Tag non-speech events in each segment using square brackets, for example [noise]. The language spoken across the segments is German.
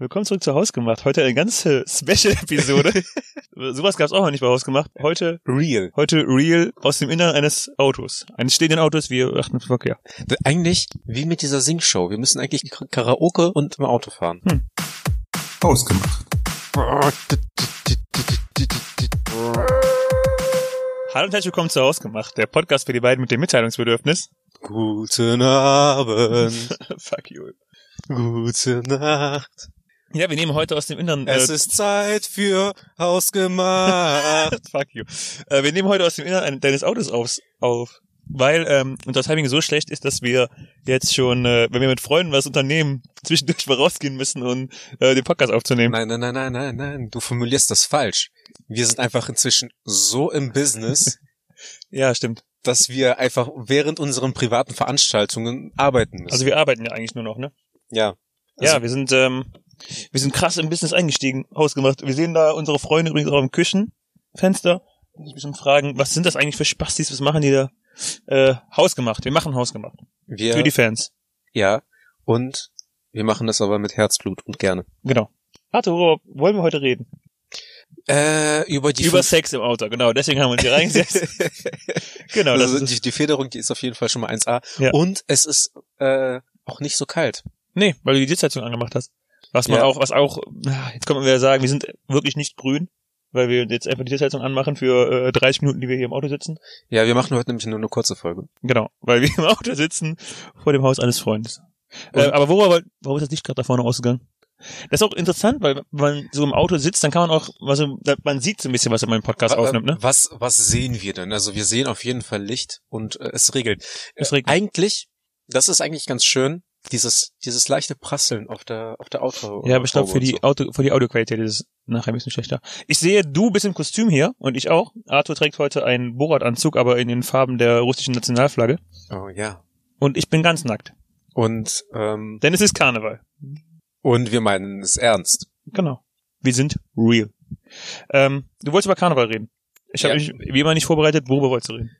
Willkommen zurück zu Hausgemacht. Heute eine ganze [laughs] Special-Episode. [laughs] Sowas gab es auch noch nicht bei Hausgemacht. Heute Real. Heute real aus dem Inneren eines Autos. Eines stehenden Autos, wir achten auf Verkehr. Eigentlich wie mit dieser Singshow. Wir müssen eigentlich Karaoke und im Auto fahren. Hm. Hausgemacht. Hallo und herzlich willkommen zu Hausgemacht, der Podcast für die beiden mit dem Mitteilungsbedürfnis. Guten Abend. [laughs] Fuck you. Gute Nacht. Ja, wir nehmen heute aus dem Inneren. Es äh, ist Zeit für Hausgemacht. [laughs] Fuck you. Äh, wir nehmen heute aus dem Inneren deines Autos aufs, auf, weil ähm, unser Timing so schlecht ist, dass wir jetzt schon, äh, wenn wir mit Freunden was unternehmen, [laughs] zwischendurch mal rausgehen müssen, um äh, den Podcast aufzunehmen. nein, nein, nein, nein, nein, nein. Du formulierst das falsch. Wir sind einfach inzwischen so im Business, [laughs] Ja, stimmt. dass wir einfach während unseren privaten Veranstaltungen arbeiten müssen. Also wir arbeiten ja eigentlich nur noch, ne? ja. ja, Also- wir sind, ähm, wir sind krass im Business eingestiegen, hausgemacht. Wir sehen da unsere Freunde übrigens auch im Küchenfenster. Ich ein bisschen fragen, was sind das eigentlich für Spastis, was machen die da? Äh, hausgemacht. Wir machen hausgemacht. Wir, Für die Fans. ja. Und wir machen das aber mit Herzblut und gerne. Genau. Warte, worüber wollen wir heute reden? Äh, über die Über Sex im Auto, genau. Deswegen haben wir uns hier reingesetzt. [laughs] genau, das also ist die, die Federung, die ist auf jeden Fall schon mal 1A. Ja. Und es ist äh, auch nicht so kalt. Nee, weil du die Sitzheizung angemacht hast. Was man Ja. auch, was auch, jetzt kann man wieder sagen, wir sind wirklich nicht grün, weil wir jetzt einfach die Sitzheizung anmachen für äh, 30 Minuten, die wir hier im Auto sitzen. Ja, wir machen heute nämlich nur eine kurze Folge. Genau, weil wir im Auto sitzen vor dem Haus eines Freundes. Äh, Und- aber worüber, warum ist das Licht gerade da vorne ausgegangen? Das ist auch interessant, weil wenn man so im Auto sitzt, dann kann man auch, also man sieht so ein bisschen, was in meinem Podcast aufnimmt, ne? Was, was sehen wir denn? Also wir sehen auf jeden Fall Licht und äh, es regelt. Es Äh, regnet. Eigentlich, das ist eigentlich ganz schön, dieses, dieses leichte Prasseln auf der, auf der Auto. Ja, aber ich glaube, für die Auto, für die Audioqualität ist es nachher ein bisschen schlechter. Ich sehe, du bist im Kostüm hier und ich auch. Arthur trägt heute einen Borat-Anzug, aber in den Farben der russischen Nationalflagge. so. Oh ja. Und ich bin ganz nackt. Und, ähm, Denn es ist Karneval. und wir meinen es ernst. Genau. Wir sind real. Ähm, du wolltest über Karneval reden. Ich habe Ja. mich wie immer nicht vorbereitet, worüber wolltest du reden?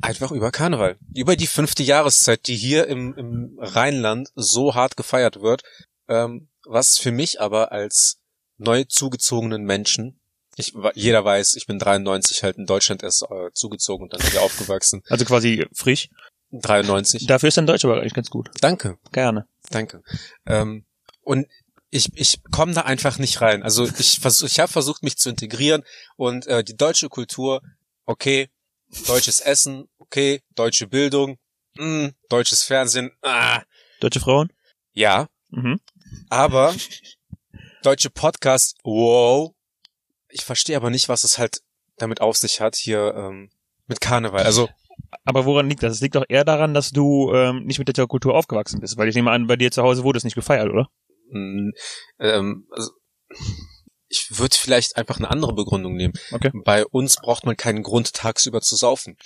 Einfach über Karneval. Über die fünfte Jahreszeit, die hier im, im Rheinland so hart gefeiert wird. Ähm, was für mich aber als neu zugezogenen Menschen, ich, jeder weiß, ich bin 93 halt in Deutschland erst äh, zugezogen und dann hier aufgewachsen. [laughs] Also quasi frisch. 93. Dafür ist dein Deutsch aber eigentlich ganz gut. Danke, Gerne. danke. Ähm, und ich, ich komme da einfach nicht rein. Also ich versuch, ich habe versucht, mich zu integrieren und äh, die deutsche Kultur, okay, deutsches Essen, okay, deutsche Bildung, mh, deutsches Fernsehen, ah, Deutsche Frauen? ja, Mhm. aber deutsche Podcast, wow. Ich verstehe aber nicht, was es halt damit auf sich hat hier ähm, mit Karneval. Also Aber woran liegt das? Es liegt doch eher daran, dass du ähm, nicht mit der Kultur aufgewachsen bist. Weil ich nehme an, bei dir zu Hause wurde es nicht gefeiert, oder? mh, ähm, also, ich würde vielleicht einfach eine andere Begründung nehmen. Okay. Bei uns braucht man keinen Grund, tagsüber zu saufen.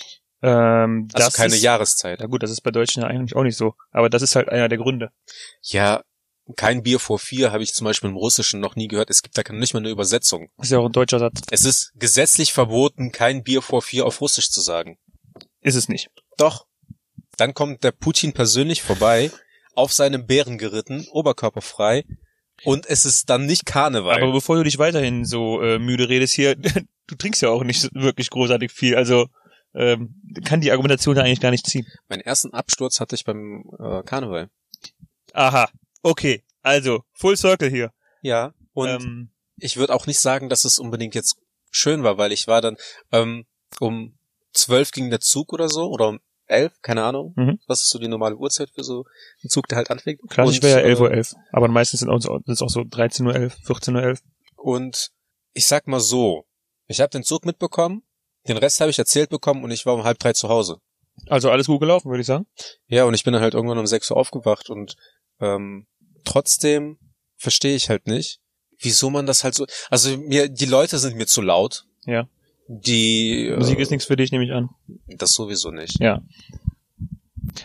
Ähm, Also das keine ist, Jahreszeit. Ja gut, das ist bei Deutschen ja eigentlich auch nicht so. Aber das ist halt einer der Gründe. Ja, kein Bier vor vier habe ich zum Beispiel im Russischen noch nie gehört. Es gibt da nicht mal eine Übersetzung. Ist ja auch ein deutscher Satz. Es ist gesetzlich verboten, kein Bier vor vier auf Russisch zu sagen. Ist es nicht. Doch. Dann kommt der Putin persönlich vorbei, auf seinem Bären geritten, oberkörperfrei, und es ist dann nicht Karneval. Aber bevor du dich weiterhin so äh, müde redest hier, [laughs] du trinkst ja auch nicht wirklich großartig viel. Also ähm, kann die Argumentation da eigentlich gar nicht ziehen. Meinen ersten Absturz hatte ich beim äh, Karneval. Aha. Okay. Also, Full Circle hier. Ja. Und ähm, ich würde auch nicht sagen, dass es unbedingt jetzt schön war, weil ich war dann ähm, um zwölf ging der Zug oder so, oder um elf, keine Ahnung. Mhm. Was ist so die normale Uhrzeit für so einen Zug, der halt anfängt? klassisch wäre ja 11.11 Uhr. äh, 11. Aber meistens sind auch, sind auch so 13.11 Uhr, 14.11 Uhr. Und ich sag mal so, ich habe den Zug mitbekommen, den Rest habe ich erzählt bekommen und ich war um halb drei zu Hause. Also alles gut gelaufen, würde ich sagen. Ja, und ich bin dann halt irgendwann um sechs Uhr aufgewacht und ähm, trotzdem verstehe ich halt nicht, wieso man das halt so. Also mir, die Leute sind mir zu laut. Ja. Die Musik äh, ist nichts für dich, nehme ich an. das sowieso nicht. Ja.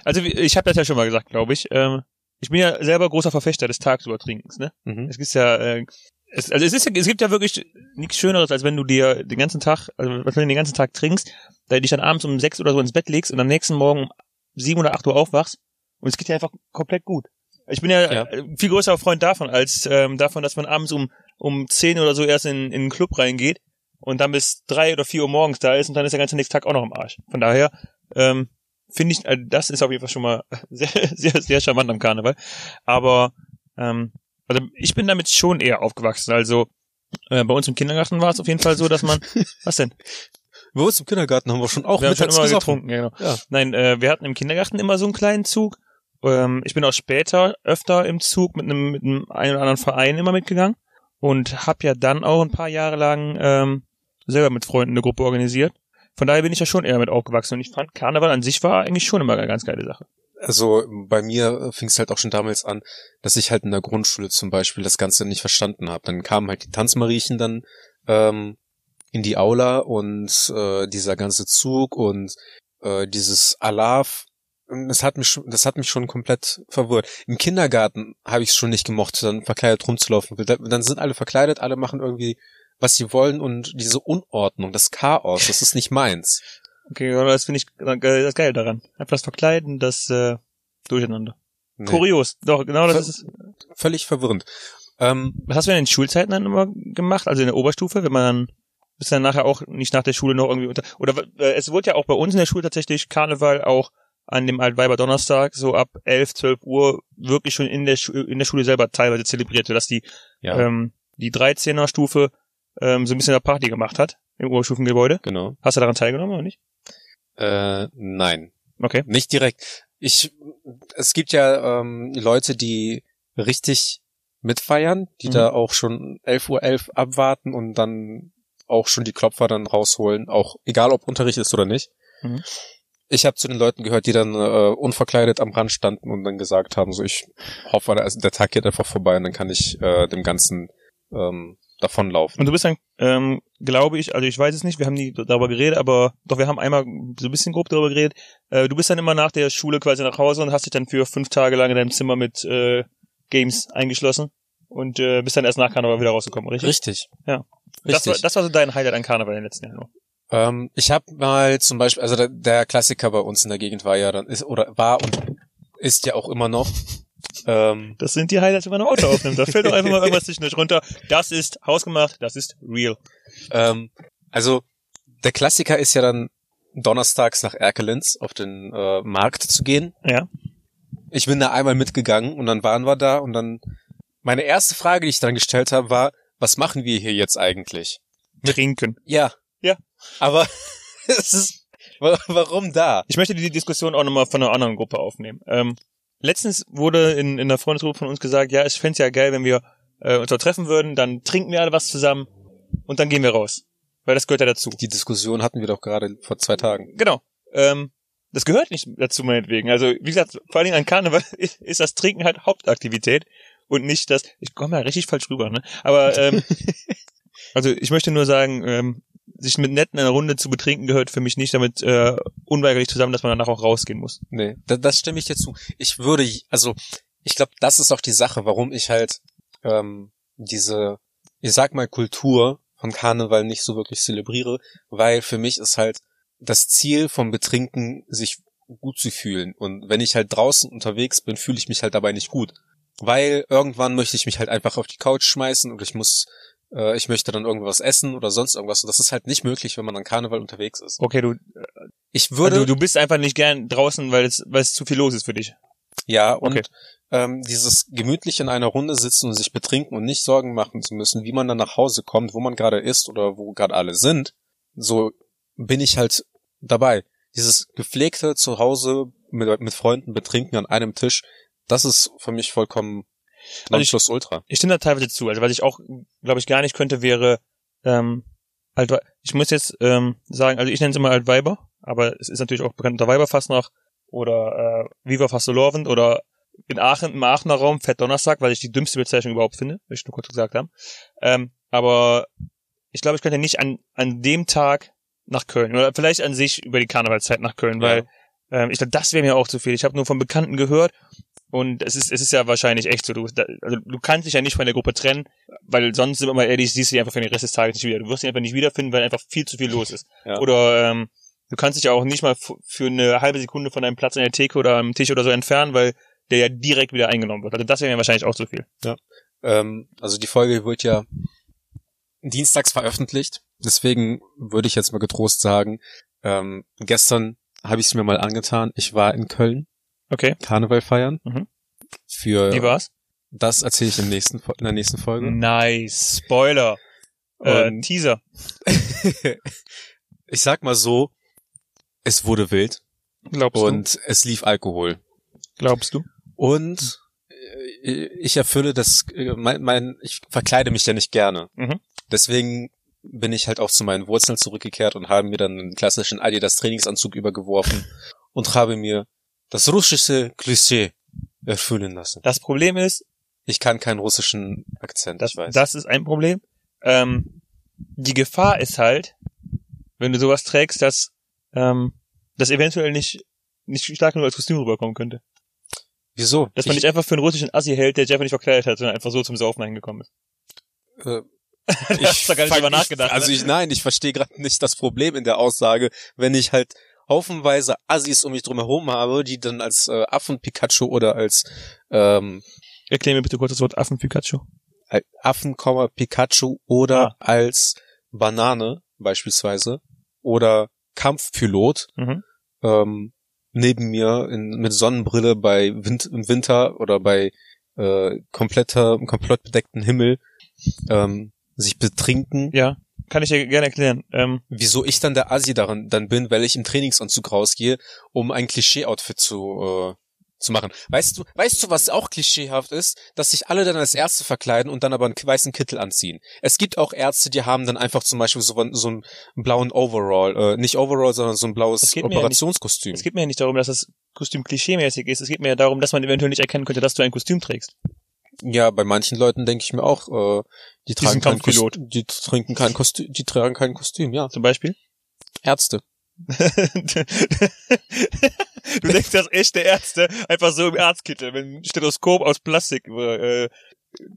Also ich habe das ja schon mal gesagt, glaube ich. Ähm, ich bin ja selber großer Verfechter des Tagsübertrinkens, ne? Mhm. Es gibt ja, äh, es, also es ist es gibt ja wirklich nichts Schöneres, als wenn du dir den ganzen Tag, also wenn du den ganzen Tag trinkst, da dich dann abends um sechs oder so ins Bett legst und am nächsten Morgen um sieben oder acht Uhr aufwachst und es geht dir einfach komplett gut. Ich bin ja, Ja. äh, viel größerer Freund davon, als ähm, davon, dass man abends um, um 10 oder so erst in, in den Club reingeht und dann bis drei oder vier Uhr morgens da ist und dann ist der ganze nächste Tag auch noch im Arsch. Von daher ähm, finde ich, äh, das ist auf jeden Fall schon mal [laughs] sehr, sehr, sehr charmant am Karneval. Aber ähm, also ich bin damit schon eher aufgewachsen. Also äh, bei uns im Kindergarten war es auf jeden Fall so, dass man, [laughs] was denn? Bei uns im Kindergarten haben wir schon auch wir haben schon immer gesoffen. getrunken, ja, genau. Ja. Nein, äh, wir hatten im Kindergarten immer so einen kleinen Zug. Ähm, ich bin auch später öfter im Zug mit einem mit einem einen oder anderen Verein immer mitgegangen und habe ja dann auch ein paar Jahre lang ähm, selber mit Freunden eine Gruppe organisiert. Von daher bin ich ja schon eher mit aufgewachsen und ich fand Karneval an sich war eigentlich schon immer eine ganz geile Sache. Also bei mir fing es halt auch schon damals an, dass ich halt in der Grundschule zum Beispiel das Ganze nicht verstanden habe. Dann kamen halt die Tanzmariechen dann ähm, in die Aula und äh, dieser ganze Zug und äh, dieses Alarv. Das hat mich schon, das hat mich schon komplett verwirrt. Im Kindergarten habe ich es schon nicht gemocht, dann verkleidet rumzulaufen. Da- Dann sind alle verkleidet, alle machen irgendwie, was sie wollen und diese Unordnung, das Chaos, das ist nicht meins. Okay, aber das finde ich das geil daran. Einfach das Verkleiden, das äh, Durcheinander. Nee, Kurios. Doch, genau das Ver- ist. Völlig verwirrend. Ähm, Was hast du denn in den Schulzeiten dann immer gemacht? Also in der Oberstufe, wenn man dann bist dann nachher auch nicht nach der Schule noch irgendwie unter oder äh, es wurde ja auch bei uns in der Schule tatsächlich Karneval auch an dem Altweiber Donnerstag so ab 11, 12 Uhr wirklich schon in der Schu in der Schule selber teilweise zelebriert, dass die ja, ähm, die 13er Stufe ähm, so ein bisschen eine Party gemacht hat im Oberstufengebäude. genau. Hast du daran teilgenommen oder nicht? Äh, nein, Okay. nicht direkt. Ich, es gibt ja ähm, Leute, die richtig mitfeiern, die Mhm. da auch schon 11.11 Uhr elf abwarten und dann auch schon die Klopfer dann rausholen, auch egal ob Unterricht ist oder nicht. Mhm. Ich habe zu den Leuten gehört, die dann äh, unverkleidet am Rand standen und dann gesagt haben, so ich hoffe, der Tag geht einfach vorbei und dann kann ich äh, dem Ganzen ähm, davonlaufen. Und du bist dann, ähm, glaube ich, also ich weiß es nicht, wir haben nie darüber geredet, aber doch, wir haben einmal so ein bisschen grob darüber geredet. Äh, du bist dann immer nach der Schule quasi nach Hause und hast dich dann für fünf Tage lang in deinem Zimmer mit äh, Games eingeschlossen und äh, bist dann erst nach Karneval wieder rausgekommen, richtig? Richtig. Ja. Richtig. Das war, das war so dein Highlight an Karneval in den letzten Jahren. Ähm, ich habe mal zum Beispiel, also der, der Klassiker bei uns in der Gegend war ja dann ist oder war und ist ja auch immer noch. Ähm, Das sind die Highlights, wenn man ein Auto aufnimmt. Da fällt doch einfach mal [laughs] irgendwas zwischendurch runter. Das ist hausgemacht, das ist real. ähm, also der Klassiker ist ja dann donnerstags nach Erkelenz auf den äh, Markt zu gehen. Ja. Ich bin da einmal mitgegangen und dann waren wir da und dann meine erste Frage, die ich dann gestellt habe, war, was machen wir hier jetzt eigentlich? Trinken. Ja. Ja. Aber [laughs] es ist wa- warum da? Ich möchte die Diskussion auch nochmal von einer anderen Gruppe aufnehmen. Ähm, letztens wurde in, in der Freundesgruppe von uns gesagt, ja, ich fänd's ja geil, wenn wir äh, uns dort treffen würden, dann trinken wir alle was zusammen und dann gehen wir raus. Weil das gehört ja dazu. Die Diskussion hatten wir doch gerade vor zwei Tagen. Genau. Ähm, das gehört nicht dazu, meinetwegen. Also, wie gesagt, vor allen Dingen an Karneval [laughs] ist, ist das Trinken halt Hauptaktivität und nicht das, ich komme ja richtig falsch rüber, ne? Aber, ähm, [laughs] also ich möchte nur sagen, ähm, sich mit Netten in einer Runde zu betrinken gehört für mich nicht damit äh, unweigerlich zusammen, dass man danach auch rausgehen muss. Nee, das, das stimme ich dir zu. Ich würde, also ich glaube, das ist auch die Sache, warum ich halt ähm, diese, ich sag mal, Kultur von Karneval nicht so wirklich zelebriere, weil für mich ist halt das Ziel vom Betrinken, sich gut zu fühlen. Und wenn ich halt draußen unterwegs bin, fühle ich mich halt dabei nicht gut. Weil irgendwann möchte ich mich halt einfach auf die Couch schmeißen oder ich muss, äh, ich möchte dann irgendwas essen oder sonst irgendwas. Und das ist halt nicht möglich, wenn man an Karneval unterwegs ist. Okay, du, Ich würde, du, du bist einfach nicht gern draußen, weil es, weil es zu viel los ist für dich. Ja, und Okay. ähm, dieses gemütlich in einer Runde sitzen und sich betrinken und nicht Sorgen machen zu müssen, wie man dann nach Hause kommt, wo man gerade ist oder wo gerade alle sind, so bin ich halt dabei. Dieses gepflegte Zuhause mit, mit Freunden betrinken an einem Tisch, das ist für mich vollkommen Also ich- Nonplusultra. Ich stimme da teilweise zu. Also was ich auch, glaube ich, gar nicht könnte, wäre ähm, Altwe Ich muss jetzt ähm, sagen, also ich nenne es immer Altweiber, aber es ist natürlich auch bekannt unter Weiberfastnacht oder äh, Viva Fastelovend oder in Aachen, im Aachener Raum Fett Donnerstag, weil ich die dümmste Bezeichnung überhaupt finde, will ich nur kurz gesagt haben. Ähm, aber ich glaube, ich könnte nicht an, an dem Tag nach Köln oder vielleicht an sich über die Karnevalszeit nach Köln, Ja. weil ähm, ich glaube, das wäre mir auch zu viel. Ich habe nur von Bekannten gehört und es ist, es ist ja wahrscheinlich echt so. Du, also du kannst dich ja nicht von der Gruppe trennen, weil sonst, sind wir mal ehrlich, siehst du die einfach für den Rest des Tages nicht wieder. Du wirst sie einfach nicht wiederfinden, weil einfach viel zu viel los ist. Ja. Oder ähm, du kannst dich ja auch nicht mal für eine halbe Sekunde von deinem Platz an der Theke oder am Tisch oder so entfernen, weil der ja direkt wieder eingenommen wird. Also das wäre mir wahrscheinlich auch zu viel. Ähm, also die Folge wird ja dienstags veröffentlicht. Deswegen würde ich jetzt mal getrost sagen, ähm, gestern habe ich es mir mal angetan. Ich war in Köln Okay. Karneval feiern. Mhm. Für Wie war's? das erzähle ich im nächsten, in der nächsten Folge. Nice. Spoiler. Äh, Und- Teaser. [laughs] ich sag mal so, es wurde wild Glaubst und es lief Alkohol. du? Glaubst du? Und äh, ich erfülle das, äh, mein, mein, ich verkleide mich ja nicht gerne. Mhm. Deswegen bin ich halt auch zu meinen Wurzeln zurückgekehrt und habe mir dann einen klassischen Adidas Trainingsanzug übergeworfen [laughs] und habe mir das russische Klischee erfüllen lassen. Das Problem ist, Ich kann keinen russischen Akzent, das, ich weiß. das ist ein Problem. Ähm, die Gefahr ist halt, wenn du sowas trägst, dass ähm, das eventuell nicht nicht stark genug als Kostüm rüberkommen könnte. Wieso? Dass man ich, nicht einfach für einen russischen Assi hält, der einfach nicht verkleidet hat, sondern einfach so zum Saufen hingekommen ist. äh, [laughs] Da hast du gar nicht drüber nachgedacht. Ich, also ne? ich, nein, ich verstehe gerade nicht das Problem in der Aussage, wenn ich halt haufenweise Assis um mich drum herum habe, die dann als äh, Affen-Pikachu oder als ähm, Erklär mir bitte kurz das Wort Affen-Pikachu. als Affen, Pikachu oder Ah. als Banane beispielsweise oder Kampfpilot Mhm. ähm, neben mir in, mit Sonnenbrille bei Wind, im Winter oder bei äh, kompletter, komplett bedeckten Himmel ähm, sich betrinken. Ja, kann ich dir gerne erklären. Ähm, Wieso ich dann der Assi daran dann bin, weil ich im Trainingsanzug rausgehe, um ein Klischee-Outfit zu äh, zu machen. Weißt du, weißt du, was auch klischeehaft ist? Dass sich alle dann als Ärzte verkleiden und dann aber einen weißen Kittel anziehen. Es gibt auch Ärzte, die haben dann einfach zum Beispiel so, so einen blauen Overall, äh, nicht Overall, sondern so ein blaues mir ja nicht- Operationskostüm. es geht mir ja nicht darum, dass das Kostüm klischeemäßig ist. Es geht mir ja darum, dass man eventuell nicht erkennen könnte, dass du ein Kostüm trägst. Ja, bei manchen Leuten denke ich mir auch, äh, die tragen kein Kostüm, Kampfpilot. die trinken kein Kostüm, die tragen kein Kostüm, ja. Zum Beispiel. Ärzte. du denkst, dass echte Ärzte einfach so im Arztkittel mit einem Stethoskop aus Plastik über, äh,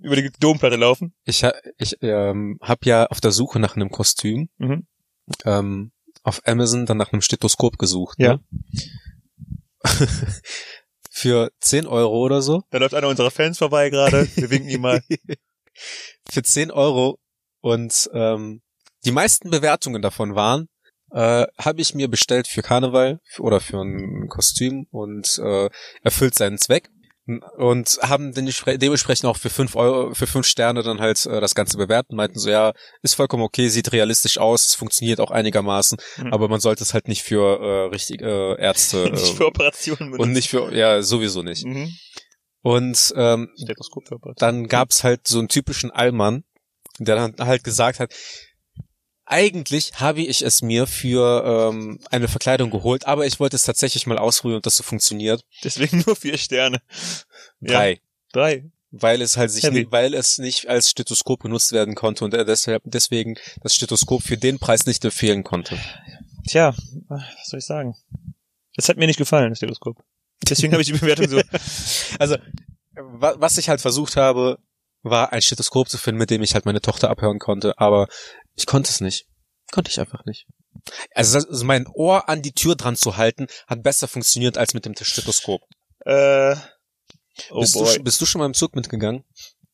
über die Domplatte laufen. Ich, ha- ich ähm, habe ja auf der Suche nach einem Kostüm Mhm. ähm, auf Amazon dann nach einem Stethoskop gesucht. Ja. Ne? Für 10 Euro oder so. Da läuft einer unserer Fans vorbei gerade. Wir winken ihm mal. [laughs] Für 10 Euro. Und ähm, die meisten Bewertungen davon waren, äh, habe ich mir bestellt für Karneval oder für ein Kostüm und äh, erfüllt seinen Zweck. Und haben den dementsprechend auch für fünf Euro, für fünf Sterne dann halt äh, das Ganze bewerten, meinten so, ja, ist vollkommen okay, sieht realistisch aus, es funktioniert auch einigermaßen, Mhm. aber man sollte es halt nicht für äh, richtig äh, Ärzte [laughs] nicht äh, für Operationen und nicht für, ja, sowieso nicht. Mhm. Und ähm, dann gab's halt so einen typischen Allmann, der dann halt gesagt hat, eigentlich habe ich es mir für ähm, eine Verkleidung geholt, aber ich wollte es tatsächlich mal ausprobieren und das so funktioniert. Deswegen [laughs] nur vier Sterne. Ja. Drei. Drei. Weil es halt sich, nie, weil es nicht als Stethoskop genutzt werden konnte und er deshalb deswegen das Stethoskop für den Preis nicht empfehlen konnte. Tja, was soll ich sagen? Das hat mir nicht gefallen, das Stethoskop. Deswegen habe ich die Bewertung so. [laughs] Also, wa- was ich halt versucht habe, war ein Stethoskop zu finden, mit dem ich halt meine Tochter abhören konnte, aber ich konnte es nicht. Konnte ich einfach nicht. Also, also mein Ohr an die Tür dran zu halten, hat besser funktioniert als mit dem Stethoskop. Äh, oh bist, du, boy. sch- bist du schon mal im Zug mitgegangen?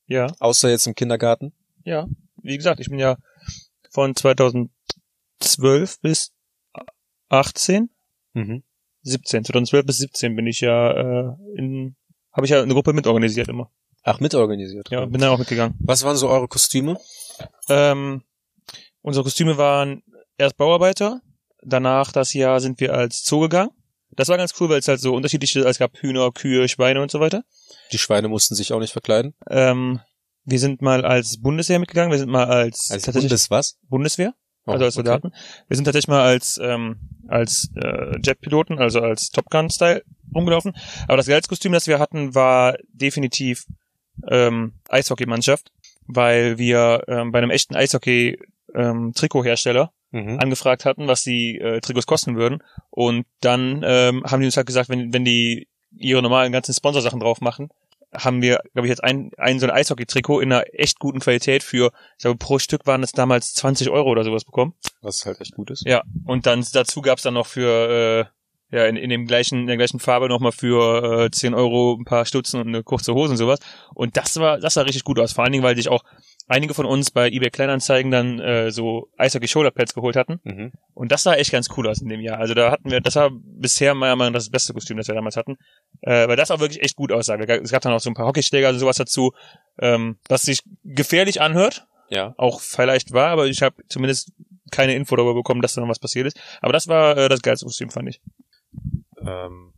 Ja, Außer jetzt im Kindergarten? ja. Wie gesagt, ich bin ja von 2012 bis 18, Mhm. 17, 2012 bis 17 bin ich ja äh, in, habe ich ja eine Gruppe mitorganisiert immer. Ach, mitorganisiert. Ja, bin da auch mitgegangen. Was waren so eure Kostüme? Ähm, unsere Kostüme waren erst Bauarbeiter, danach das Jahr sind wir als Zoo gegangen. Das war ganz cool, weil es halt so unterschiedliche, es gab Hühner, Kühe, Schweine und so weiter. Die Schweine mussten sich auch nicht verkleiden. Ähm, wir sind mal als Bundeswehr mitgegangen, wir sind mal als, Als Bundes was? Bundeswehr, Oh, also als okay. Soldaten. Wir sind tatsächlich mal als ähm, als äh, Jetpiloten, also als Top Gun Style rumgelaufen. Aber das geilste Kostüm, das wir hatten, war definitiv ähm, Eishockeymannschaft, weil wir ähm, bei einem echten Eishockey ähm, Trikothersteller Mhm. angefragt hatten, was die äh, Trikots kosten würden. Und dann ähm, haben die uns halt gesagt, wenn, wenn die ihre normalen ganzen Sponsorsachen drauf machen, haben wir, glaube ich, jetzt ein, ein so ein Eishockey-Trikot in einer echt guten Qualität für, ich glaube, pro Stück waren es damals 20 Euro oder sowas bekommen. Was halt echt gut ist. Ja, und dann dazu gab's dann noch für, ja, in, in dem gleichen, in der gleichen Farbe nochmal für äh, 10 Euro ein paar Stutzen und eine kurze Hose und sowas. Und das war, das sah richtig gut aus. Vor allen Dingen, weil sich auch einige von uns bei eBay Kleinanzeigen dann äh, so Eishockey Shoulderpads geholt hatten. Mhm. Und das sah echt ganz cool aus in dem Jahr. Also da hatten wir, das war bisher meiner Meinung nach das beste Kostüm, das wir damals hatten. Äh, weil das auch wirklich echt gut aussah. Es gab dann auch so ein paar Hockeyschläger und sowas dazu, ähm, was sich gefährlich anhört, Ja. auch vielleicht war, aber ich habe zumindest keine Info darüber bekommen, dass da noch was passiert ist. Aber das war äh, das geilste Kostüm, fand ich. Ähm,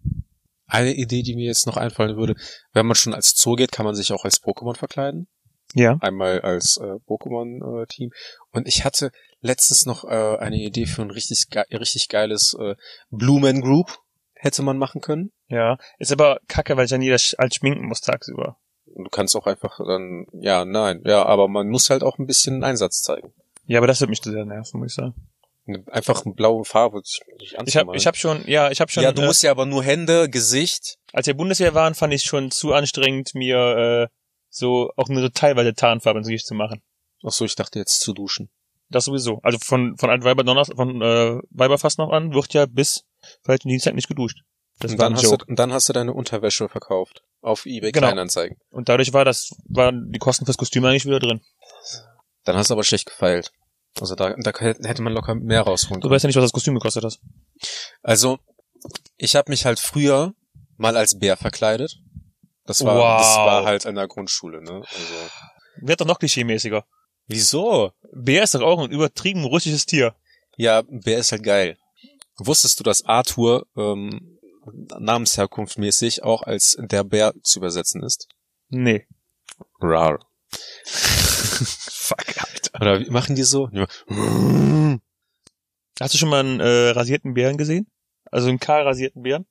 eine Idee, die mir jetzt noch einfallen würde, wenn man schon als Zoo geht, kann man sich auch als Pokémon verkleiden. Ja. Einmal als äh, Pokémon-Team. Und ich hatte letztens noch äh, eine Idee für ein richtig, ge richtig geiles äh, Blue Man Group. Hätte man machen können. Ja. Ist aber kacke, weil ich ja nie das als schminken muss tagsüber. Und du kannst auch einfach dann, ja, nein, ja, aber man muss halt auch ein bisschen Einsatz zeigen. Ja, aber das wird mich sehr nerven, muss ich sagen. Einfach eine blaue Farbe Ich habe ich hab schon, ja, ich habe schon, ja, du äh, musst ja aber nur Hände, Gesicht. als wir Bundeswehr waren, fand ich schon zu anstrengend, mir äh, so auch nur so teilweise Tarnfarbe ins Gesicht zu machen. Ach so, ich dachte jetzt zu duschen. Das sowieso. Also von von Weiber Donnerstag, von äh, Weiberfast noch an, wird ja bis vielleicht Dienstag nicht geduscht. Das und dann hast, du, und dann hast du deine Unterwäsche verkauft. Auf eBay Genau. Kleinanzeigen. Und dadurch war das, waren die Kosten fürs Kostüm eigentlich wieder drin. Dann hast du aber schlecht gefeilt. Also da, da hätte man locker mehr rausholen Du weißt ja nicht, was das Kostüm gekostet hat. Also, ich habe mich halt früher mal als Bär verkleidet. Das war, Wow. das war halt in der Grundschule, ne? Also, Wird doch noch klischeemäßiger. wieso? Bär ist doch auch ein übertrieben russisches Tier. Ja, Bär ist halt geil. Wusstest du, dass Arthur ähm, namensherkunftmäßig auch als der Bär zu übersetzen ist? Nee. Rar. [laughs] Fuck, Alter. Oder wie machen die so? Hast du schon mal einen äh, rasierten Bären gesehen? Also einen kahl rasierten Bären?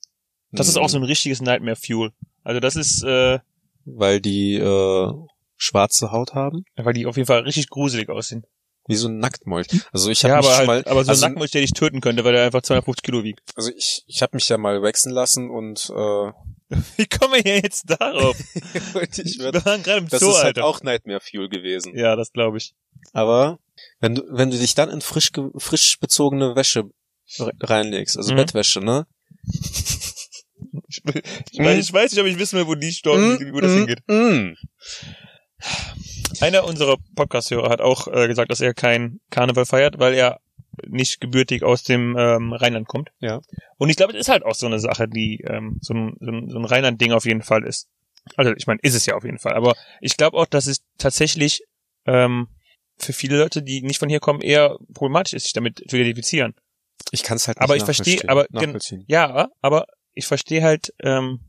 Das ist auch so ein richtiges Nightmare Fuel. Also das ist, äh, Weil die äh, schwarze Haut haben? weil die auf jeden Fall richtig gruselig aussehen. Wie so ein Nacktmolch. Also ich habe Ja, mich aber halt, mal, aber so also, ein Nackenmolch, der dich töten könnte, weil er einfach 250 Kilo wiegt. also ich, ich habe mich ja mal wachsen lassen und, äh, [laughs] Wie kommen wir hier jetzt darauf? [laughs] ich werd, wir waren gerade im das Zoo, ist halt Alter. auch Nightmare Fuel gewesen. Ja, das glaube ich. Aber wenn du, wenn du dich dann in frisch, frisch bezogene Wäsche re- reinlegst, also Mhm. Bettwäsche, ne? Ich, ich, weiß, ich weiß nicht, ob ich wissen will, wo die Storm, wo das hingeht. Mm. Einer unserer Podcast-Hörer hat auch äh, gesagt, dass er kein Karneval feiert, weil er nicht gebürtig aus dem ähm, Rheinland kommt. Ja. Und ich glaube, das ist halt auch so eine Sache, die ähm, so ein, so ein, so ein Rheinland-Ding auf jeden Fall ist. Also ich meine, ist es ja auf jeden Fall. Aber ich glaube auch, dass es tatsächlich ähm, für viele Leute, die nicht von hier kommen, eher problematisch ist, sich damit zu identifizieren. Ich kann es halt nicht Aber ich verstehe, aber. Ja, aber ich verstehe halt, ähm,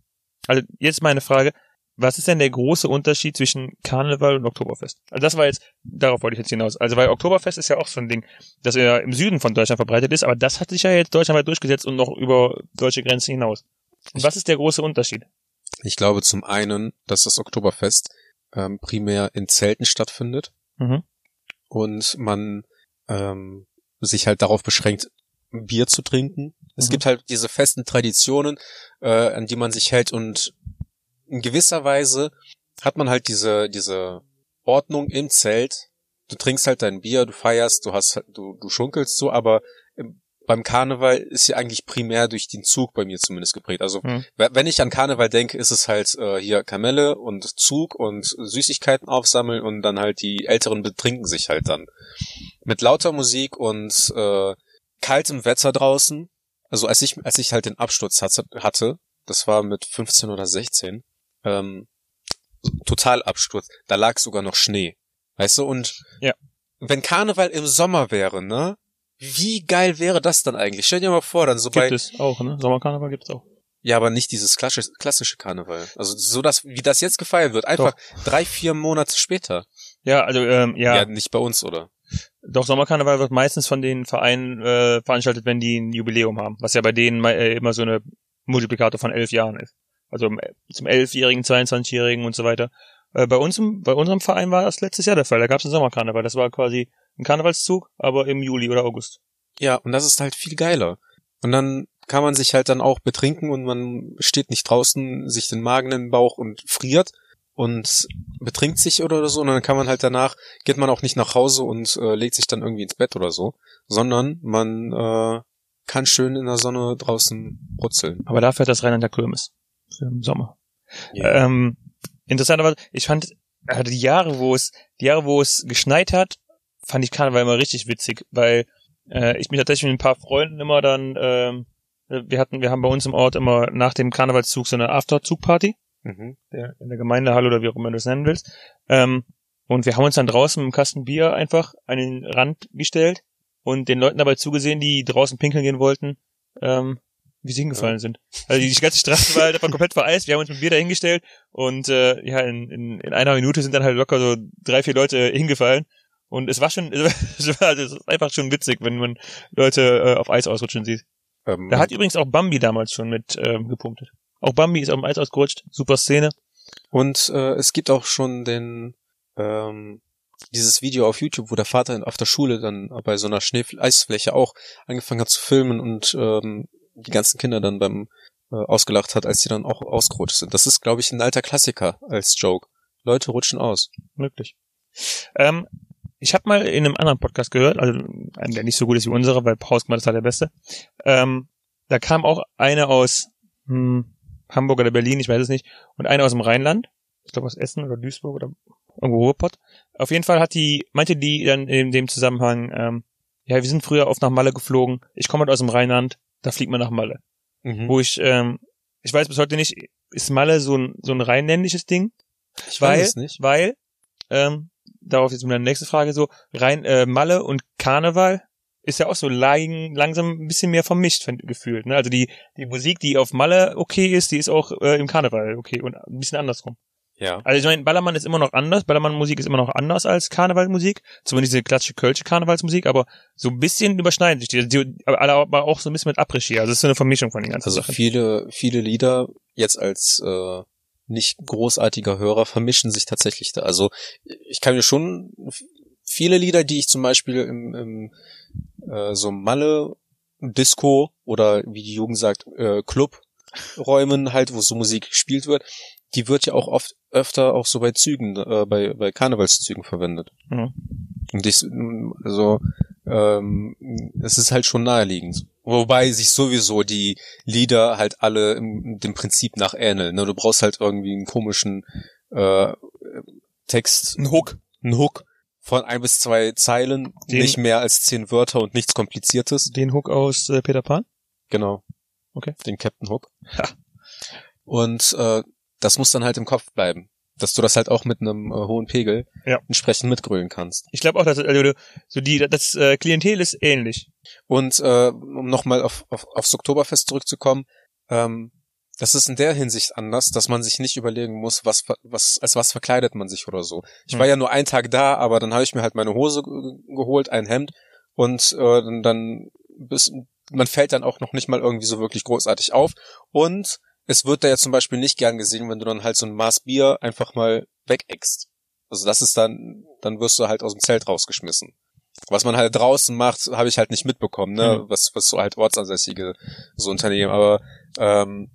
also jetzt meine Frage, was ist denn der große Unterschied zwischen Karneval und Oktoberfest? Also das war jetzt, darauf wollte ich jetzt hinaus. Also weil Oktoberfest ist ja auch so ein Ding, das ja im Süden von Deutschland verbreitet ist, aber das hat sich ja jetzt deutschlandweit durchgesetzt und noch über deutsche Grenzen hinaus. Und was ist der große Unterschied? Ich glaube zum einen, dass das Oktoberfest ähm, primär in Zelten stattfindet Mhm. Und man ähm, sich halt darauf beschränkt, Bier zu trinken. Es Mhm. gibt halt diese festen Traditionen, äh, an die man sich hält und in gewisser Weise hat man halt diese, diese Ordnung im Zelt. Du trinkst halt dein Bier, du feierst, du hast, halt- du, du schunkelst so, aber beim Karneval ist ja eigentlich primär durch den Zug bei mir zumindest geprägt. Also Mhm. we- wenn ich an Karneval denke, ist es halt äh, hier Kamelle und Zug und Süßigkeiten aufsammeln und dann halt die Älteren betrinken sich halt dann. Mit lauter Musik und äh, kaltem Wetter draußen. Also als ich, als ich halt den Absturz hatte, hatte das war mit 15 oder 16, ähm, Totalabsturz, da lag sogar noch Schnee. Weißt du, und Ja. wenn Karneval im Sommer wäre, ne? Wie geil wäre das dann eigentlich? Stell dir mal vor, dann so Gibt bei, es auch, ne? Sommerkarneval gibt es auch. ja, aber nicht dieses klassische, klassische Karneval. Also so das, wie das jetzt gefeiert wird, einfach drei, vier Monate später. Ja, also ähm, ja, Ja, nicht bei uns, oder? doch Sommerkarneval wird meistens von den Vereinen äh, veranstaltet, wenn die ein Jubiläum haben, was ja bei denen äh, immer so eine Multiplikator von elf Jahren ist. Also im- zum elfjährigen, 22-jährigen und so weiter. Äh, bei uns, bei unserem Verein war das letztes Jahr der Fall. Da gab es einen Sommerkarneval. Das war quasi ein Karnevalszug, aber im Juli oder August. Ja, und das ist halt viel geiler. Und dann kann man sich halt dann auch betrinken und man steht nicht draußen, sich den Magen in den Bauch und friert und betrinkt sich oder so und dann kann man halt danach, geht man auch nicht nach Hause und äh, legt sich dann irgendwie ins Bett oder so, sondern man äh, kann schön in der Sonne draußen brutzeln. Aber dafür hat das Rheinland der Kirmes. Für den Sommer. Ähm, interessanterweise, ich fand, also die Jahre, wo es, die Jahre, wo es geschneit hat, fand ich Karneval immer richtig witzig, weil äh, ich mich tatsächlich mit ein paar Freunden immer dann, ähm, wir hatten, wir haben bei uns im Ort immer nach dem Karnevalszug so eine Afterzugparty, Mhm. der, in der Gemeindehalle oder wie auch immer du es nennen willst. Ähm, und wir haben uns dann draußen mit einem Kasten Bier einfach an den Rand gestellt und den Leuten dabei zugesehen, die draußen pinkeln gehen wollten, ähm, wie sie hingefallen sind. Also die ganze Straße war halt einfach komplett vereist. Wir haben uns mit Bier dahingestellt und äh, ja, in, in, in einer Minute sind dann halt locker so drei, vier Leute hingefallen. Und es war schon, [laughs] es war, es ist einfach schon witzig, wenn man Leute äh, auf Eis ausrutschen sieht. Ähm, Da hat übrigens auch Bambi damals schon mit ähm, gepunktet. Auch Bambi ist auf dem Eis ausgerutscht. Super Szene. und äh, es gibt auch schon den ähm, dieses Video auf YouTube, wo der Vater in- auf der Schule dann bei so einer Schnee-Eisfläche auch angefangen hat zu filmen und ähm, die ganzen Kinder dann beim äh, ausgelacht hat, als die dann auch ausgerutscht sind. Das ist, glaube ich, ein alter Klassiker als Joke. Leute rutschen aus. Möglich. Ähm, ich habe mal in einem anderen Podcast gehört, also einem, der nicht so gut ist wie unserer, weil Hausmann ist halt der Beste. Ähm, da kam auch eine aus hm, Hamburg oder Berlin, ich weiß es nicht, und eine aus dem Rheinland. Ich glaube aus Essen oder Duisburg oder irgendwo Ruhrpott. Auf jeden Fall hat die, meinte die dann in dem Zusammenhang, ähm, ja, wir sind früher oft nach Malle geflogen. Ich komme halt aus dem Rheinland, da fliegt man nach Malle. Mhm. Wo ich, ähm, ich weiß bis heute nicht, ist Malle so ein, so ein rheinländisches Ding? Ich weil, weiß es nicht. Weil, ähm, darauf jetzt meine nächste Frage so, rein äh, Malle und Karneval ist ja auch so lang, langsam ein bisschen mehr vermischt find- gefühlt. Ne? Also die, die Musik, die auf Malle okay ist, die ist auch äh, im Karneval okay und ein bisschen andersrum. Ja. Also ich meine, Ballermann ist immer noch anders, Ballermann-Musik ist immer noch anders als Karnevalmusik, zumindest diese klassische kölsche Karnevalsmusik, aber so ein bisschen überschneiden sich die, die aber auch so ein bisschen mit Après-Ski, also es ist so eine Vermischung von den ganzen Also Sachen. viele, viele Lieder jetzt als äh, nicht großartiger Hörer vermischen sich tatsächlich da. Also ich kann mir schon viele Lieder, die ich zum Beispiel im, im äh, so Malle Disco oder wie die Jugend sagt äh, Club Räumen halt, wo so Musik gespielt wird, die wird ja auch oft öfter auch so bei Zügen, äh, bei bei Karnevalszügen verwendet. Mhm. Und ich, also ähm, es ist halt schon naheliegend. Wobei sich sowieso die Lieder halt alle im, dem Prinzip nach ähneln. Ne? Du brauchst halt irgendwie einen komischen äh, Text, Ein Hook. einen Hook von ein bis zwei Zeilen, Den- nicht mehr als zehn Wörter und nichts Kompliziertes. Den Hook aus äh, Peter Pan? Genau. Okay. Den Captain Hook. Ha. Und äh, das muss dann halt im Kopf bleiben. Dass du das halt auch mit einem äh, hohen Pegel Ja. entsprechend mitgrölen kannst. Ich glaube auch, dass also, so die das äh, Klientel ist ähnlich. Und äh, um nochmal auf, auf, aufs Oktoberfest zurückzukommen, ähm, das ist in der Hinsicht anders, dass man sich nicht überlegen muss, was, was als was verkleidet man sich oder so. Ich Hm. war ja nur einen Tag da, aber dann habe ich mir halt meine Hose ge- geholt, ein Hemd und äh, dann, dann bis, man fällt dann auch noch nicht mal irgendwie so wirklich großartig auf. Und es wird da ja zum Beispiel nicht gern gesehen, wenn du dann halt so ein Maß Bier einfach mal wegeckst. Also das ist dann, dann wirst du halt aus dem Zelt rausgeschmissen. Was man halt draußen macht, habe ich halt nicht mitbekommen, ne? Mhm. Was, was so halt ortsansässige so Unternehmen. Aber ähm,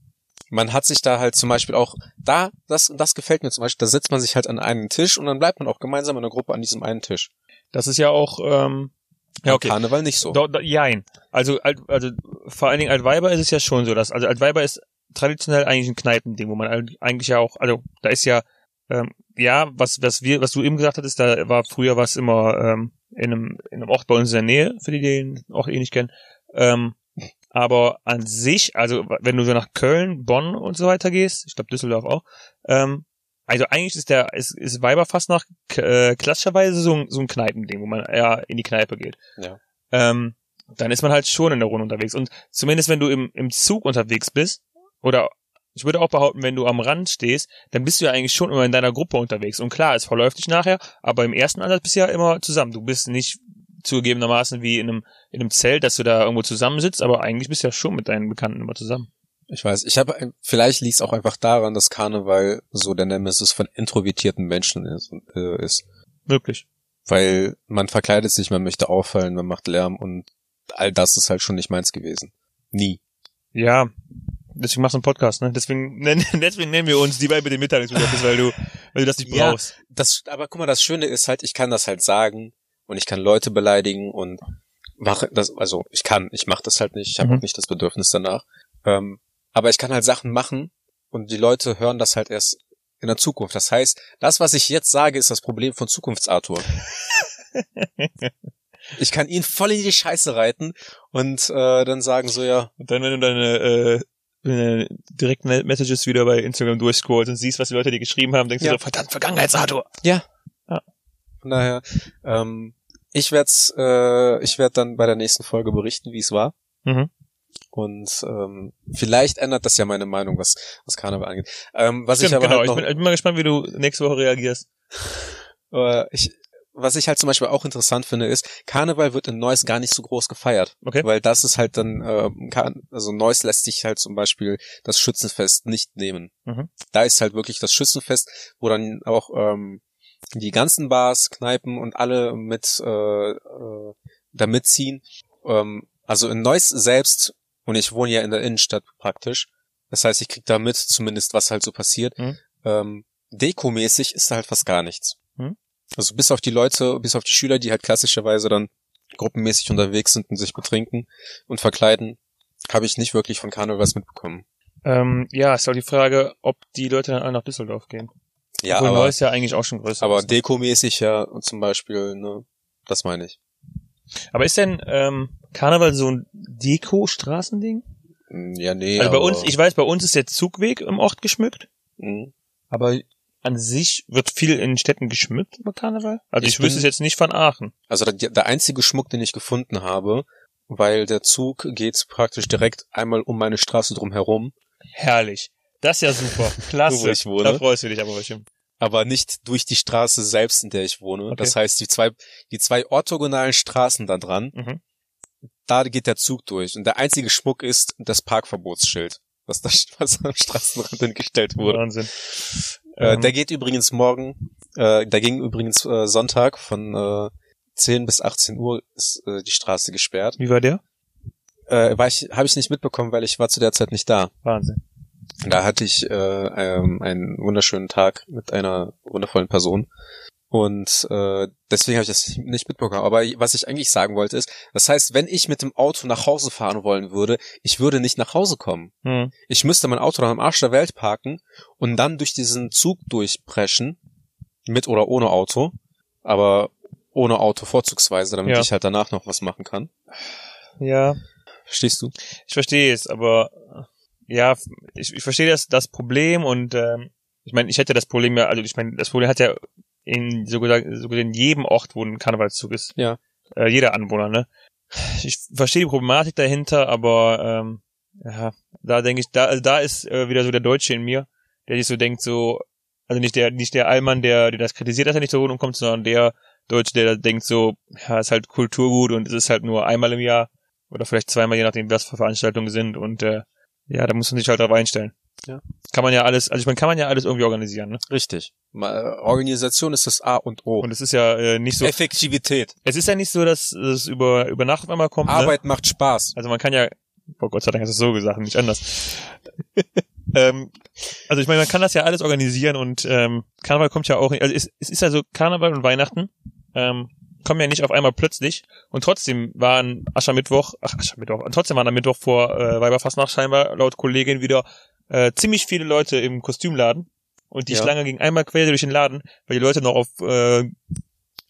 man hat sich da halt zum Beispiel auch, da, das, das gefällt mir zum Beispiel, da setzt man sich halt an einen Tisch und dann bleibt man auch gemeinsam in der Gruppe an diesem einen Tisch. Das ist ja auch ähm, ja okay. Karneval nicht so. Do, do, jein. Also, also vor allen Dingen Altweiber ist es ja schon so, dass also Altweiber ist traditionell eigentlich ein Kneipending, wo man eig- eigentlich ja auch, also da ist ja ähm, ja was was wir was du eben gesagt hattest, da war früher was immer ähm, in einem in einem Ort bei uns in der Nähe, für die, die den auch eh nicht kennen. Ähm, aber an sich, also wenn du so nach Köln, Bonn und so weiter gehst, ich glaube Düsseldorf auch, ähm, also eigentlich ist der ist, ist Weiberfast nach äh, klassischerweise so ein, so ein Kneipending, wo man eher in die Kneipe geht. Ja. Ähm, dann ist man halt schon in der Runde unterwegs. Und zumindest wenn du im, im Zug unterwegs bist, oder ich würde auch behaupten, wenn du am Rand stehst, dann bist du ja eigentlich schon immer in deiner Gruppe unterwegs. Und klar, es verläuft dich nachher, aber im ersten Ansatz bist du ja immer zusammen. Du bist nicht zugegebenermaßen wie in einem, in einem Zelt, dass du da irgendwo zusammensitzt, aber eigentlich bist du ja schon mit deinen Bekannten immer zusammen. Ich weiß, ich habe, vielleicht liegt es auch einfach daran, dass Karneval so der Nemesis von introvertierten Menschen ist. Äh, ist. Wirklich. Weil man verkleidet sich, man möchte auffallen, man macht Lärm und all das ist halt schon nicht meins gewesen. Nie. Ja, deswegen machst du einen Podcast, ne? Deswegen, nennen, [laughs] deswegen nennen wir uns die bei den Mitteilungsbedürfnis, weil du, weil du das nicht Ja. brauchst. Das, aber guck mal, das Schöne ist halt, ich kann das halt sagen und ich kann Leute beleidigen und mache das, also ich kann, ich mache das halt nicht, ich habe Mhm. auch nicht das Bedürfnis danach. Ähm, aber ich kann halt Sachen machen und die Leute hören das halt erst in der Zukunft. Das heißt, das, was ich jetzt sage, ist das Problem von Zukunftsarthur. [laughs] ich kann ihn voll in die Scheiße reiten und äh, dann sagen so, ja, Und dann, wenn du deine äh, direkten Messages wieder bei Instagram durchscrollst und siehst, was die Leute dir geschrieben haben, denkst Ja. du so, verdammt, Vergangenheitsarthur. von daher, ähm, ich werde äh, ich werd dann bei der nächsten Folge berichten, wie es war. Mhm. Und ähm, vielleicht ändert das ja meine Meinung, was, was Karneval angeht. Ähm, was ich Stimmt, aber genau. halt ich, noch, bin, ich bin mal gespannt, wie du nächste Woche reagierst. [laughs] äh, ich, was ich halt zum Beispiel auch interessant finde, ist, Karneval wird in Neuss gar nicht so groß gefeiert. Okay. Weil das ist halt dann, äh, also Neuss lässt sich halt zum Beispiel das Schützenfest nicht nehmen. Mhm. Da ist halt wirklich das Schützenfest, wo dann auch ähm, die ganzen Bars, Kneipen und alle mit äh, äh, da mitziehen. Ähm, also in Neuss selbst, und ich wohne ja in der Innenstadt praktisch, das heißt, ich krieg da mit zumindest, was halt so passiert. Mhm. Ähm, Dekomäßig ist da halt fast gar nichts. Mhm. Also bis auf die Leute, bis auf die Schüler, die halt klassischerweise dann gruppenmäßig unterwegs sind und sich betrinken und verkleiden, habe ich nicht wirklich von Karneval was mitbekommen. Ähm, ja, ist auch die Frage, ob die Leute dann alle nach Düsseldorf gehen. Ja, Obwohl aber, Neuss ja eigentlich auch schon größer aber ist. dekomäßig ja zum Beispiel, ne, das meine ich. Aber ist denn ähm, Karneval so ein Deko-Straßending? Hm, Ja, nee. also bei uns, ich weiß, bei uns ist der Zugweg im Ort geschmückt, Hm. aber an sich wird viel in Städten geschmückt über Karneval. Also ich, Ich wüsste es jetzt nicht von Aachen. Also der, der einzige Schmuck, den ich gefunden habe, weil der Zug geht praktisch direkt einmal um meine Straße drum herum, Herrlich. Das ist ja super. [laughs] Klasse. Wo ich wohne. Da freust du dich aber bestimmt. aber nicht durch die Straße selbst, in der ich wohne. Okay. Das heißt, die zwei, die zwei orthogonalen Straßen da dran, Mhm. da geht der Zug durch. Und der einzige Schmuck ist das Parkverbotsschild, was da [laughs] was am Straßenrand hingestellt wurde. Wahnsinn. Äh, Ähm, der geht übrigens morgen, äh, der ging übrigens äh, Sonntag von äh, 10 bis 18 Uhr ist äh, die Straße gesperrt. wie war der? Äh, war ich, habe ich nicht mitbekommen, weil ich war zu der Zeit nicht da. Wahnsinn. Da hatte ich äh, ähm, einen wunderschönen Tag mit einer wundervollen Person. Und äh, deswegen habe ich das nicht mitbekommen. Aber was ich eigentlich sagen wollte ist, das heißt, wenn ich mit dem Auto nach Hause fahren wollen würde, ich würde nicht nach Hause kommen. Hm. Ich müsste mein Auto dann am Arsch der Welt parken und dann durch diesen Zug durchpreschen, mit oder ohne Auto, aber ohne Auto vorzugsweise, damit Ja. ich halt danach noch was machen kann. Ja, Verstehst du? ich verstehe es, aber ja, ich, ich verstehe das, das Problem und ähm, ich meine, ich hätte das Problem ja, also ich meine, das Problem hat ja in so gesagt, so gesagt in jedem Ort, wo ein Karnevalszug ist. Ja. Äh, jeder Anwohner, ne? Ich verstehe die Problematik dahinter, aber ähm, ja, da denke ich, da, also da ist äh, wieder so der Deutsche in mir, der sich so denkt, so, also nicht der, nicht der Allmann, der, der das kritisiert, dass er nicht zur Wohnung kommt, sondern der Deutsche, der denkt so, ja, ist halt Kulturgut und es ist halt nur einmal im Jahr oder vielleicht zweimal, je nachdem, was für Veranstaltungen sind und äh, ja, da muss man sich halt drauf einstellen. Ja. Kann man ja alles, also ich meine, kann man ja alles irgendwie organisieren, ne? Richtig. Äh, Organisation ist das A und O. Und es ist ja äh, nicht so, Effektivität. es ist ja nicht so, dass es über, über Nacht auf einmal kommt, ne? Arbeit macht Spaß. Also man kann ja, oh Gott sei Dank hast du es so gesagt, nicht anders. [laughs] ähm, also ich meine, man kann das ja alles organisieren und ähm, Karneval kommt ja auch, also es, es ist ja so, Karneval und Weihnachten ähm, kommen ja nicht auf einmal plötzlich und trotzdem waren Aschermittwoch, ach Aschermittwoch, und trotzdem waren am Mittwoch vor äh, Weiberfastnacht scheinbar laut Kollegin wieder äh, ziemlich viele Leute im Kostümladen und die Ja. Schlange ging einmal quer durch den Laden, weil die Leute noch auf äh,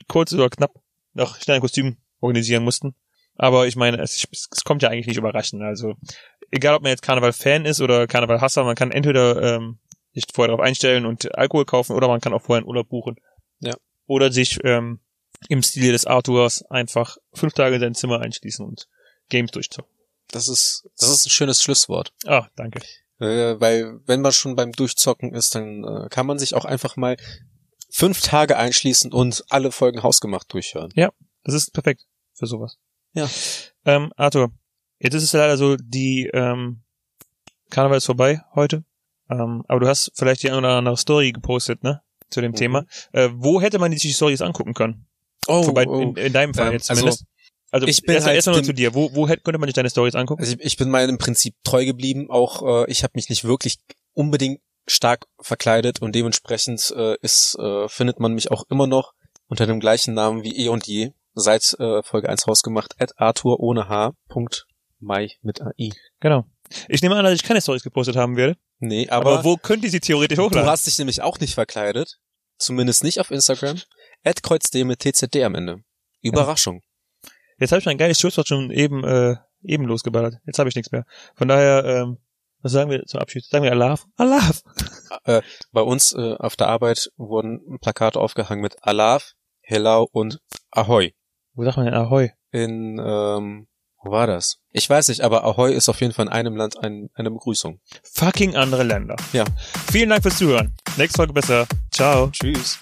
kurz oder knapp noch schnell ein Kostüm organisieren mussten. Aber ich meine, es, es kommt ja eigentlich nicht überraschend. Also egal, ob man jetzt Karneval-Fan ist oder Karneval-Hasser, man kann entweder ähm, sich vorher darauf einstellen und Alkohol kaufen oder man kann auch vorher einen Urlaub buchen. Ja. Oder sich ähm, im Stil des Arthurs einfach fünf Tage in sein Zimmer einschließen und Games durchzocken. Das ist, das ist ein schönes Schlusswort. Ah, danke. Äh, weil wenn man schon beim Durchzocken ist, dann äh, kann man sich auch einfach mal fünf Tage einschließen und alle Folgen hausgemacht durchhören. Das ist perfekt für sowas. Ja. Ähm, Arthur, jetzt ist es leider so, die ähm, Karneval ist vorbei heute. Ähm, aber du hast vielleicht die eine oder andere Story gepostet, ne? Zu dem Mhm. Thema. Äh, wo hätte man die Stories angucken können? Oh, Vorbei, in, in deinem Fall Ähm, jetzt also, zumindest. Also, ich bin erst, halt erst mal zu dir. Wo, wo hätte, könnte man sich deine Stories angucken? Also ich, ich bin meinem Prinzip treu geblieben. Auch äh, ich habe mich nicht wirklich unbedingt stark verkleidet und dementsprechend äh, ist äh, findet man mich auch immer noch unter dem gleichen Namen wie eh und je. seit äh, Folge 1 rausgemacht, at Arthur ohne H. Punkt Mai mit AI. Genau. Ich nehme an, dass ich keine Stories gepostet haben werde. Nee, Aber, aber, wo könnt ihr sie theoretisch du hochladen? hast dich nämlich auch nicht verkleidet. Zumindest nicht auf Instagram. At KreuzD mit TZD am Ende. Überraschung. Jetzt habe ich mein geiles Schlusswort schon eben, äh, eben losgeballert. Jetzt habe ich nichts mehr. Von daher, ähm, was sagen wir zum Abschied? Sagen wir Allah? Allah! [laughs] Bei uns äh, auf der Arbeit wurden Plakate aufgehangen mit Alaf, Hello und Ahoi. Wo sagt man denn Ahoi? In, ähm, wo war das? Ich weiß nicht, aber Ahoi ist auf jeden Fall in einem Land ein, eine Begrüßung. Fucking andere Länder. Ja. Vielen Dank fürs Zuhören. Nächste Folge besser. Ciao. Tschüss.